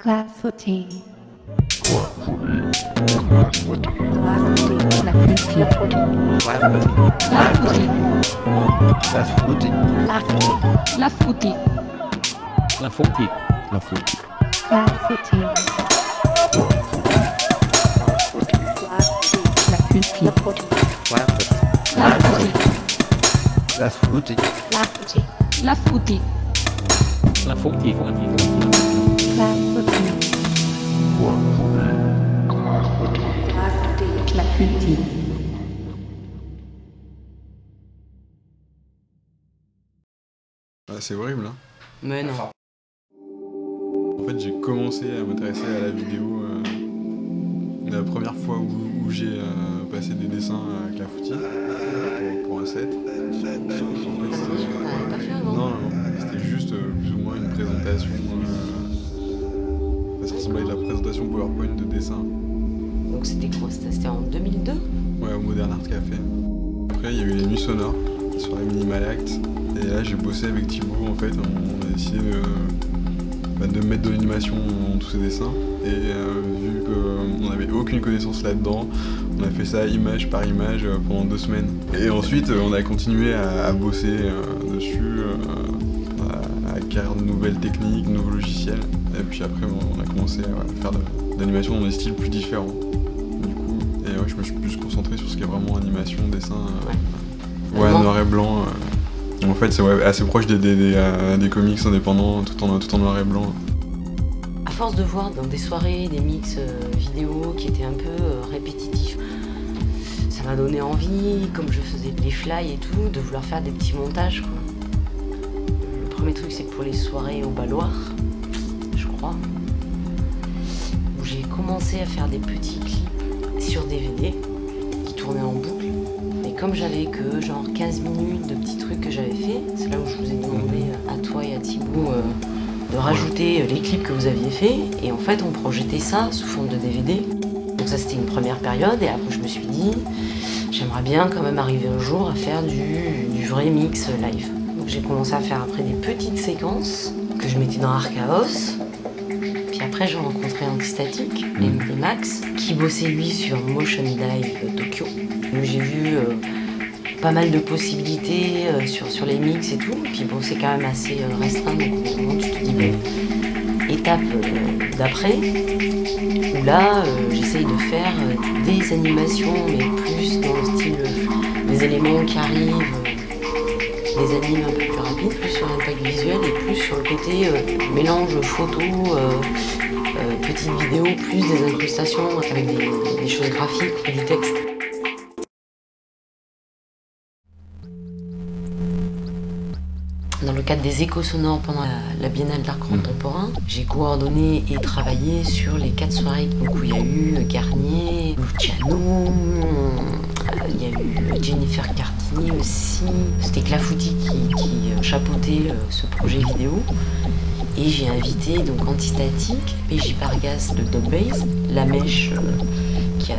Class footing. Class footing. La culture. La footing. La footing. La c'est horrible, hein. Mais non. En fait, j'ai commencé à m'intéresser à la vidéo euh, la première fois où, où j'ai euh, passé des dessins à Clafoutis pour, pour un set. En fait, c'était- T'en avais pas fait avant Non, non, non, c'était juste euh, plus ou moins une présentation. euh, Ça ressemblait à de la présentation PowerPoint de dessin. Donc c'était quoi? C'était c'était en 2002 Ouais, au Modern Art Café. Après, il y a eu les nuits sonores sur la Minimal Act. Et là, j'ai bossé avec Thibaut. En fait, on a de, bah, de mettre de l'animation dans tous ces dessins. Et euh, vu qu'on n'avait aucune connaissance là-dedans, on a fait ça image par image euh, pendant deux semaines. Et ensuite, euh, on a continué à, à bosser euh, dessus, euh, à, à acquérir de nouvelles techniques, de nouveaux logiciels. Et puis après, on a commencé à faire de, de l'animation dans des styles plus différents. Du coup, et ouais, je me suis plus concentré sur ce qui est vraiment animation, dessin. euh, ouais, noir et blanc. En fait, c'est assez proche des, euh, comics indépendants, tout en, noir et blanc. À force de voir dans des soirées des mix euh, vidéo qui étaient un peu euh, répétitifs, ça m'a donné envie, comme je faisais les fly et tout, de vouloir faire des petits montages. Le premier truc, c'est pour les soirées au Baloir, je crois, où j'ai commencé à faire des petits clips sur DVD qui tournaient en boucle. Comme j'avais que genre 15 minutes de petits trucs que j'avais fait, c'est là où je vous ai demandé euh, à toi et à Thibaut euh, de rajouter euh, les clips que vous aviez fait. Et en fait, on projetait ça sous forme de DVD. Donc ça, c'était une première période. Et après, je me suis dit, j'aimerais bien quand même arriver un jour à faire du, du vrai mix live. Donc j'ai commencé à faire après des petites séquences que je mettais dans Archaos. Après, j'ai rencontré Antistatic, les, les Max, qui bossait lui sur Motion Dive Tokyo. J'ai vu euh, pas mal de possibilités euh, sur, sur les mix et tout. Puis bon, c'est quand même assez euh, restreint. Donc au moment, tu te dis, étape euh, d'après, où là, j'essaye de faire des animations, mais plus dans le style des éléments qui arrivent, des animes un peu plus rapides, plus sur l'impact visuel et plus sur le côté euh, mélange photo, euh, euh, petite vidéo, plus des incrustations avec des, des choses graphiques et du texte. Dans le cadre des échos sonores pendant la, Biennale d'art contemporain, j'ai coordonné et travaillé sur les quatre soirées où il y a eu Garnier, Luciano, euh, il y a eu Jennifer Cartini aussi. C'était Clafouti qui, qui euh, chapeautait euh, ce projet vidéo. Et j'ai invité donc Antistatique, PJ Pargas de Dobbase, La Mèche euh, qui a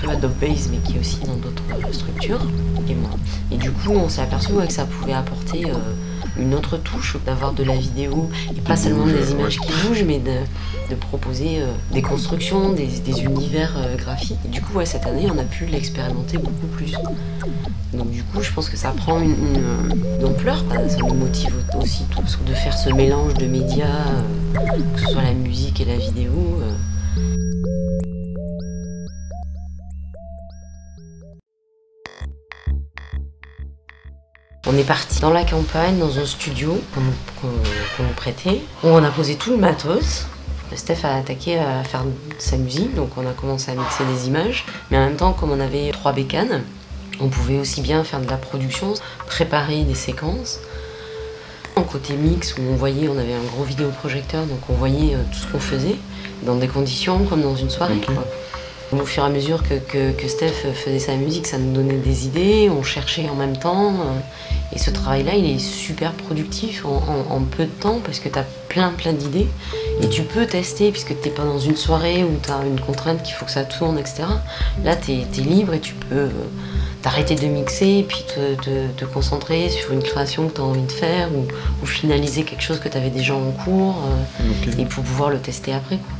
peu à Dobbase mais qui est aussi dans d'autres structures, et moi. Et du coup on s'est aperçu ouais, que ça pouvait apporter euh, une autre touche, d'avoir de la vidéo, et pas seulement des images qui bougent, mais de, de proposer euh, des constructions, des, des univers euh, graphiques. Et du coup ouais, cette année on a pu l'expérimenter beaucoup plus. Donc du coup je pense que ça prend une, une, une ampleur, bah, ça nous motive aussi tous de faire ce mélange de médias, que ce soit la musique et la vidéo. On est parti dans la campagne, dans un studio qu'on nous- prêtait, où on a posé tout le matos. Steph a attaqué à faire sa musique, donc on a commencé à mixer des images. Mais en même temps, comme on avait trois bécanes, on pouvait aussi bien faire de la production, préparer des séquences. En côté mix, où on voyait, on avait un gros vidéoprojecteur, donc on voyait euh, tout ce qu'on faisait, dans des conditions comme dans une soirée. Quoi. Au fur et à mesure que, que- que Steph faisait sa musique, ça nous donnait des idées, on cherchait en même temps. euh, Et ce travail-là, il est super productif en, en- en peu de temps parce que tu as plein plein d'idées. Et tu peux tester puisque tu n'es pas dans une soirée où tu as une contrainte qu'il faut que ça tourne, etc. Là, tu es, libre et tu peux euh, d'arrêter de mixer et puis te, te- te concentrer sur une création que tu as envie de faire ou, ou finaliser quelque chose que tu avais déjà en cours euh, et pour pouvoir le tester après. quoi.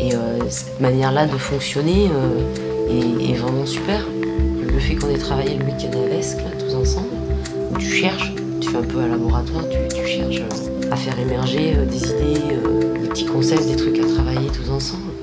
Et euh, cette manière-là de fonctionner euh, est, vraiment super. Le fait qu'on ait travaillé le week-end à Vesque, tous ensemble, où tu cherches, tu fais un peu un laboratoire, tu, tu cherches euh, à faire émerger des idées, des petits concepts, des trucs à travailler tous ensemble.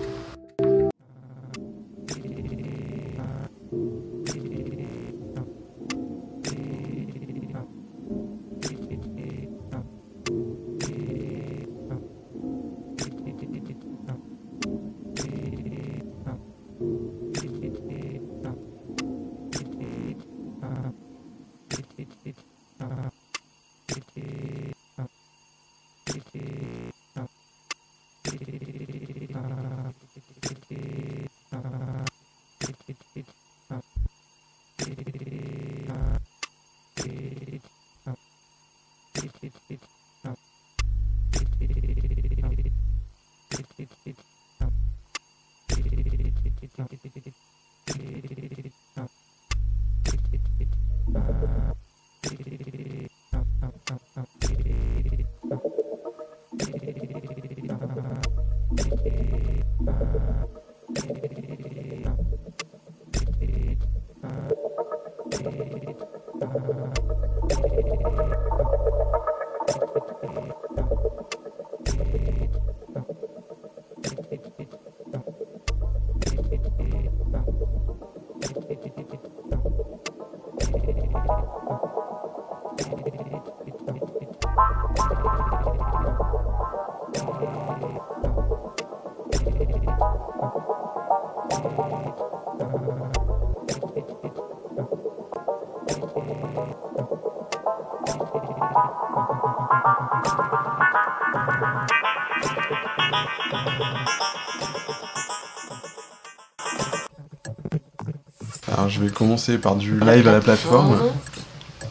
Je vais commencer par du live à la plateforme.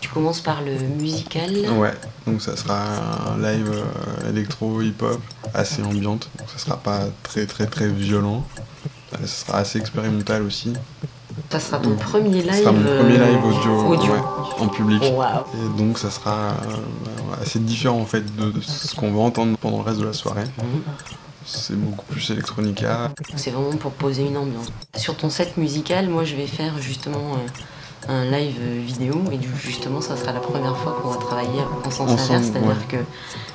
Tu commences par le musical. Ouais, donc ça sera un live euh, électro hip-hop assez ambiante, donc ça sera pas très très très violent. Euh, Ça sera assez expérimental aussi. Ça sera ton premier live. Ça sera mon premier euh, live audio, audio. ouais, en public. Et donc ça sera assez différent en fait de, de ce qu'on va entendre pendant le reste de la soirée. C'est beaucoup plus electronica. C'est vraiment pour poser une ambiance. Sur ton set musical, moi je vais faire justement euh, un live vidéo et justement ça sera la première fois qu'on va travailler en sens Ensemble, inverse, c'est-à-dire ouais. que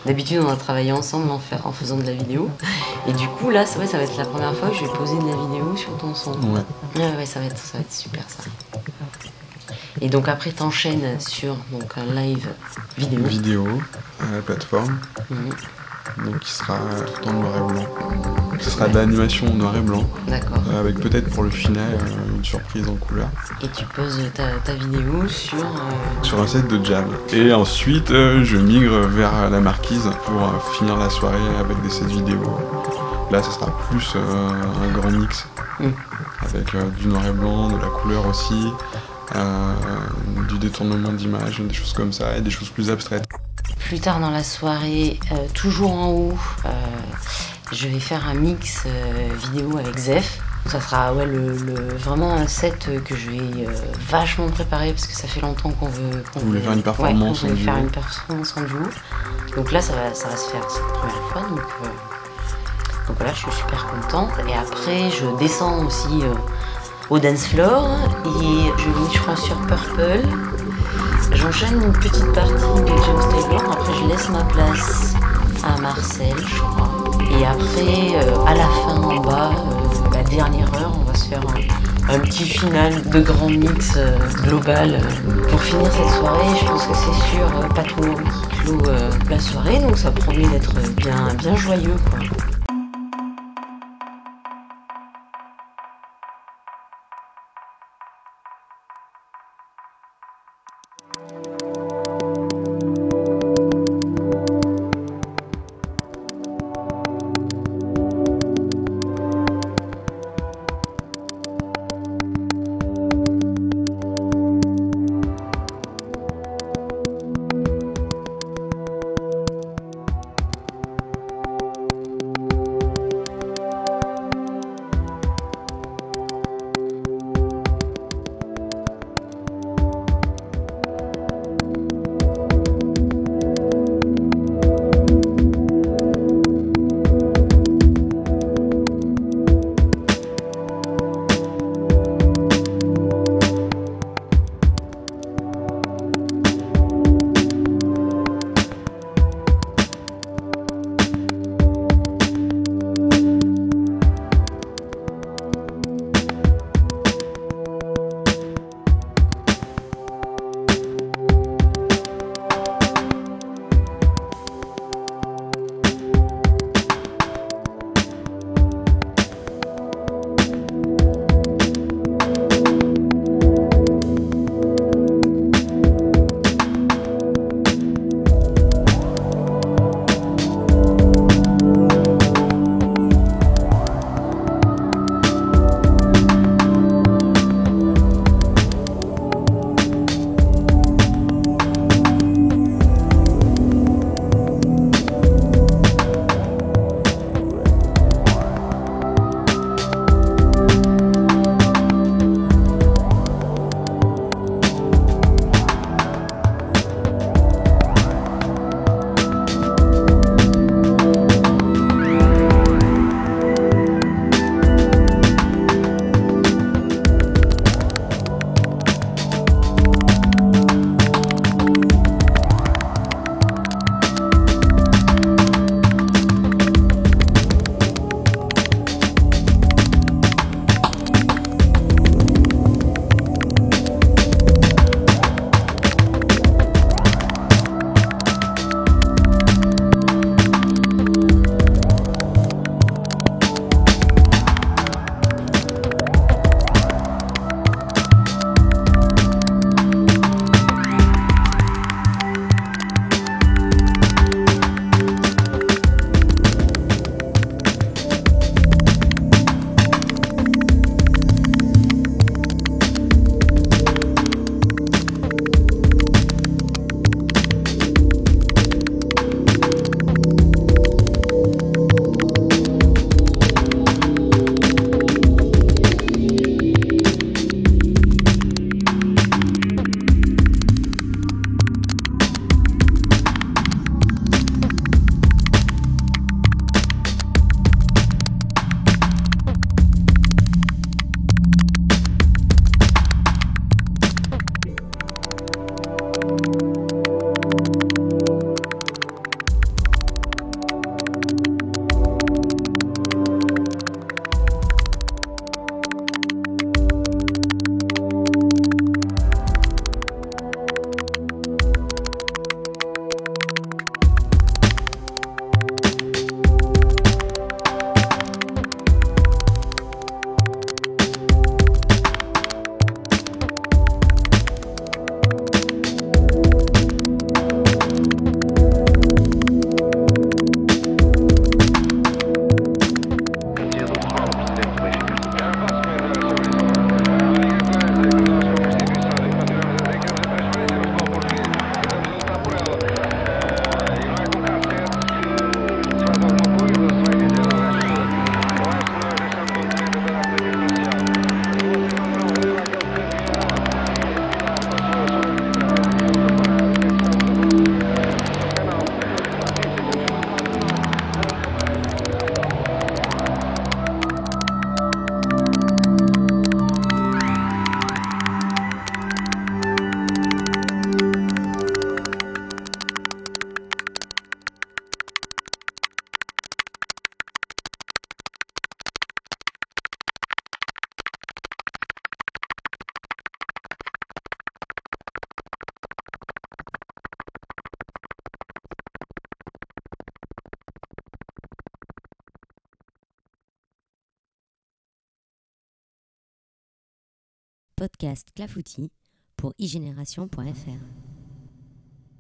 d'habitude on a travaillé ensemble en, fa- en faisant de la vidéo et du coup là ça va être la première fois que je vais poser de la vidéo sur ton son. Ouais. Ouais ouais ça va être, ça va être super ça. Et donc après t'enchaînes sur donc un live vidéo. Vidéo à la plateforme, Mhm. Donc qui sera tout en noir et blanc. Ce sera de l'animation en noir et blanc, D'accord. euh, avec peut-être pour le final euh, une surprise en couleur. Et tu poses ta, ta vidéo sur euh, sur un set de jam. Et ensuite, je migre vers la marquise pour finir la soirée avec des sets vidéo. Là, ça sera plus un grand mix Mm. avec du noir et blanc, de la couleur aussi, du détournement d'image, des choses comme ça et des choses plus abstraites. Plus tard dans la soirée, euh, toujours en haut, euh, je vais faire un mix euh, vidéo avec Zef. Ça sera ouais, le, le- vraiment un set que je vais vachement préparer parce que ça fait longtemps qu'on veut. qu'on Vous voulez veut- faire une performance ouais, on en faire une performance en duo. Donc là, ça va, ça va se faire, c'est la première fois. Donc, donc voilà, je suis super contente. Et après, je descends aussi au dance floor et je vais, je crois, sur Purple. J'enchaîne une petite partie de James Taylor, après je laisse ma place à Marcel, je crois. Et après, euh, à la fin, en bas, euh, la dernière heure, on va se faire un, petit final de grand mix euh, global pour finir cette soirée. Je pense que c'est sur euh, Pato qui clôt la soirée, donc ça promet d'être bien, bien joyeux. Quoi. Podcast Clafoutis pour iGénération.fr.